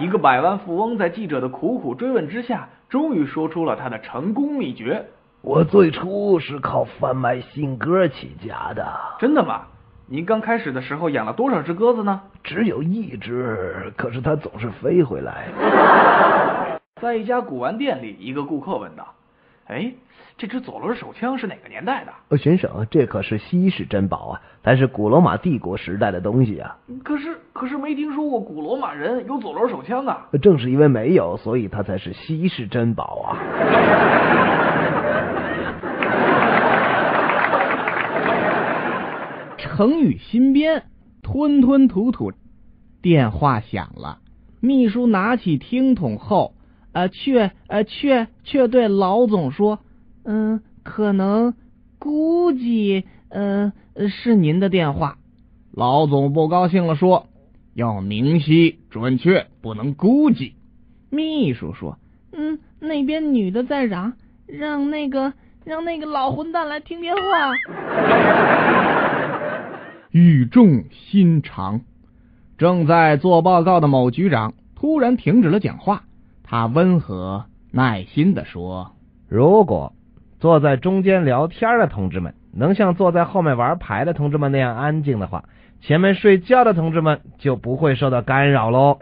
一个百万富翁在记者的苦苦追问之下，终于说出了他的成功秘诀。我最初是靠贩卖信鸽起家的。真的吗？您刚开始的时候养了多少只鸽子呢？只有一只，可是它总是飞回来。在一家古玩店里，一个顾客问道：“哎，这支左轮手枪是哪个年代的？”“呃，先生，这可是稀世珍宝啊，它是古罗马帝国时代的东西啊。”“可是，可是没听说过古罗马人有左轮手枪啊。”“正是因为没有，所以它才是稀世珍宝啊。”成语新编，吞吞吐吐。电话响了，秘书拿起听筒后，呃，却呃却却对老总说：“嗯，可能，估计，呃，是您的电话。”老总不高兴了，说：“要明晰准确，不能估计。”秘书说：“嗯，那边女的在嚷，让那个让那个老混蛋来听电话。”语重心长，正在做报告的某局长突然停止了讲话。他温和耐心的说：“如果坐在中间聊天的同志们能像坐在后面玩牌的同志们那样安静的话，前面睡觉的同志们就不会受到干扰喽。